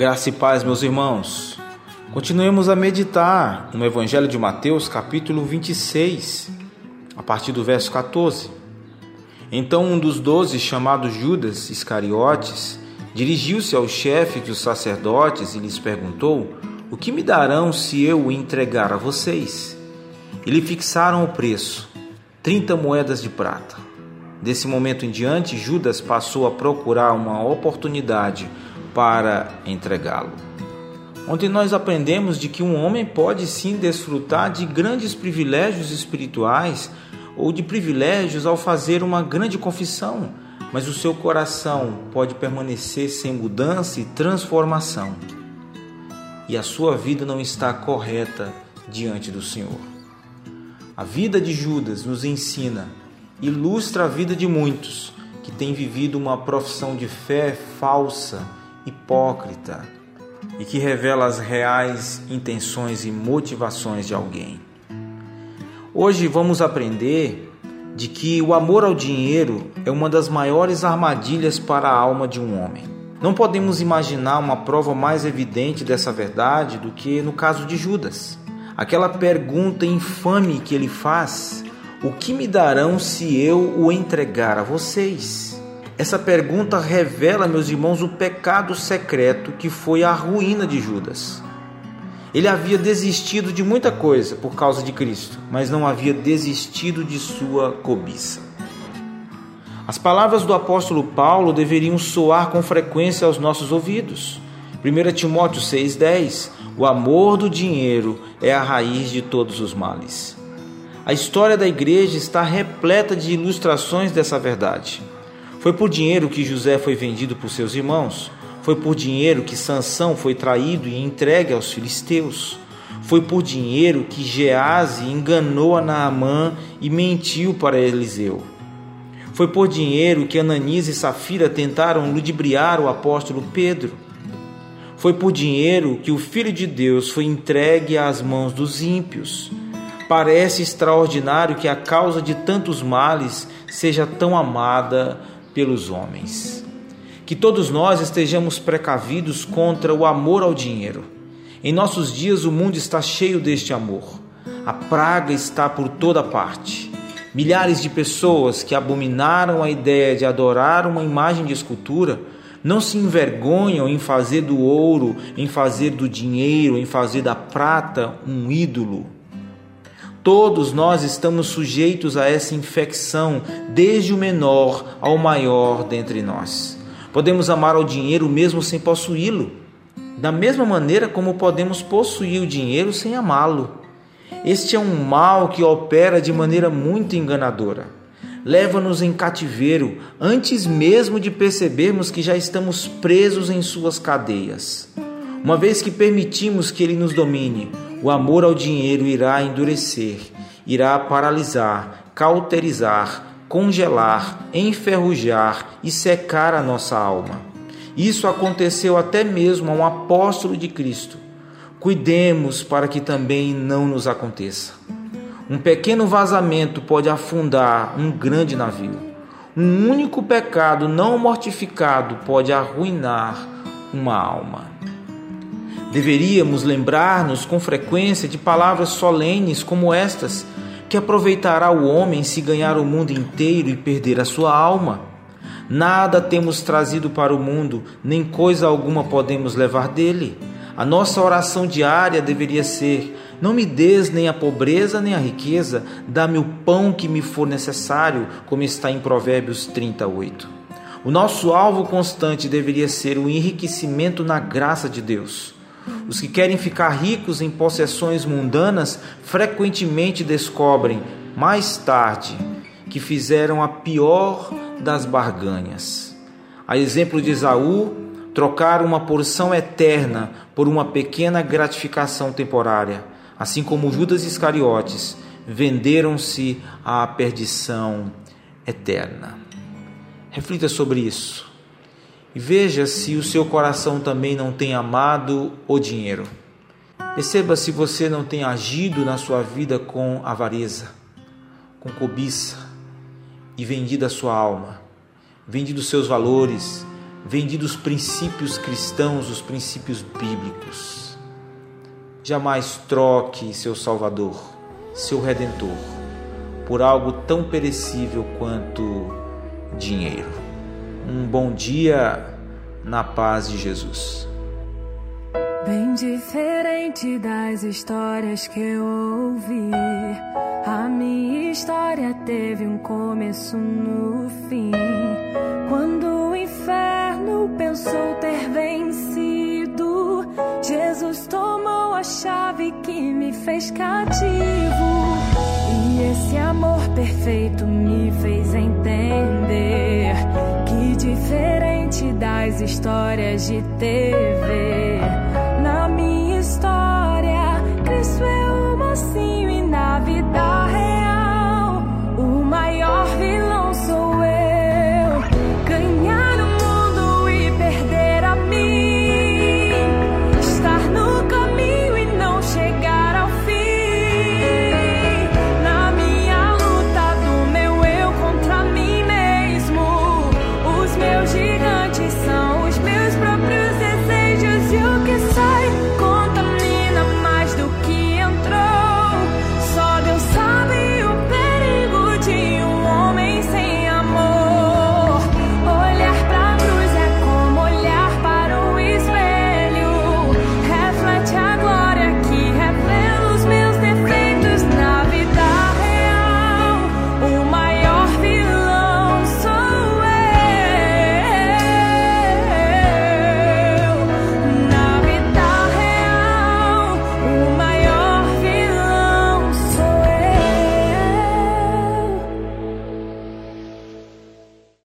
Graça e paz, meus irmãos. Continuemos a meditar no Evangelho de Mateus, capítulo 26, a partir do verso 14. Então um dos doze, chamado Judas Iscariotes, dirigiu-se ao chefe dos sacerdotes e lhes perguntou: O que me darão se eu o entregar a vocês? E lhe fixaram o preço, trinta moedas de prata. Desse momento em diante, Judas passou a procurar uma oportunidade para entregá-lo. Ontem nós aprendemos de que um homem pode sim desfrutar de grandes privilégios espirituais ou de privilégios ao fazer uma grande confissão, mas o seu coração pode permanecer sem mudança e transformação. E a sua vida não está correta diante do Senhor. A vida de Judas nos ensina, ilustra a vida de muitos que têm vivido uma profissão de fé falsa, hipócrita e que revela as reais intenções e motivações de alguém. Hoje vamos aprender de que o amor ao dinheiro é uma das maiores armadilhas para a alma de um homem. Não podemos imaginar uma prova mais evidente dessa verdade do que no caso de Judas. Aquela pergunta infame que ele faz: O que me darão se eu o entregar a vocês? Essa pergunta revela, meus irmãos, o pecado secreto que foi a ruína de Judas. Ele havia desistido de muita coisa por causa de Cristo, mas não havia desistido de sua cobiça. As palavras do apóstolo Paulo deveriam soar com frequência aos nossos ouvidos. 1 Timóteo 6,10: O amor do dinheiro é a raiz de todos os males. A história da igreja está repleta de ilustrações dessa verdade. Foi por dinheiro que José foi vendido por seus irmãos. Foi por dinheiro que Sansão foi traído e entregue aos filisteus. Foi por dinheiro que Gease enganou a Naamã e mentiu para Eliseu. Foi por dinheiro que Ananias e Safira tentaram ludibriar o apóstolo Pedro. Foi por dinheiro que o Filho de Deus foi entregue às mãos dos ímpios. Parece extraordinário que a causa de tantos males seja tão amada pelos homens. Que todos nós estejamos precavidos contra o amor ao dinheiro. Em nossos dias o mundo está cheio deste amor. A praga está por toda parte. Milhares de pessoas que abominaram a ideia de adorar uma imagem de escultura não se envergonham em fazer do ouro, em fazer do dinheiro, em fazer da prata um ídolo. Todos nós estamos sujeitos a essa infecção, desde o menor ao maior dentre nós. Podemos amar ao dinheiro mesmo sem possuí-lo, da mesma maneira como podemos possuir o dinheiro sem amá-lo. Este é um mal que opera de maneira muito enganadora. Leva-nos em cativeiro antes mesmo de percebermos que já estamos presos em suas cadeias. Uma vez que permitimos que ele nos domine, o amor ao dinheiro irá endurecer, irá paralisar, cauterizar, congelar, enferrujar e secar a nossa alma. Isso aconteceu até mesmo a um apóstolo de Cristo. Cuidemos para que também não nos aconteça. Um pequeno vazamento pode afundar um grande navio. Um único pecado não mortificado pode arruinar uma alma. Deveríamos lembrar-nos com frequência de palavras solenes como estas: que aproveitará o homem se ganhar o mundo inteiro e perder a sua alma. Nada temos trazido para o mundo, nem coisa alguma podemos levar dele. A nossa oração diária deveria ser: Não me des nem a pobreza nem a riqueza, dá-me o pão que me for necessário, como está em Provérbios 38. O nosso alvo constante deveria ser o enriquecimento na graça de Deus. Os que querem ficar ricos em possessões mundanas frequentemente descobrem, mais tarde, que fizeram a pior das barganhas. A exemplo de Esaú, trocaram uma porção eterna por uma pequena gratificação temporária, assim como Judas Iscariotes venderam-se à perdição eterna. Reflita sobre isso. E veja se o seu coração também não tem amado o dinheiro. Perceba se você não tem agido na sua vida com avareza, com cobiça e vendido a sua alma, vendido seus valores, vem dos princípios cristãos, os princípios bíblicos. Jamais troque seu Salvador, seu Redentor, por algo tão perecível quanto dinheiro. Um bom dia na paz de Jesus. Bem diferente das histórias que eu ouvi. A minha história teve um começo no fim. Quando o inferno pensou ter vencido, Jesus tomou a chave que me fez cativo. E esse amor perfeito me fez entender histórias de TV. Na minha história, Cristo é uma sim.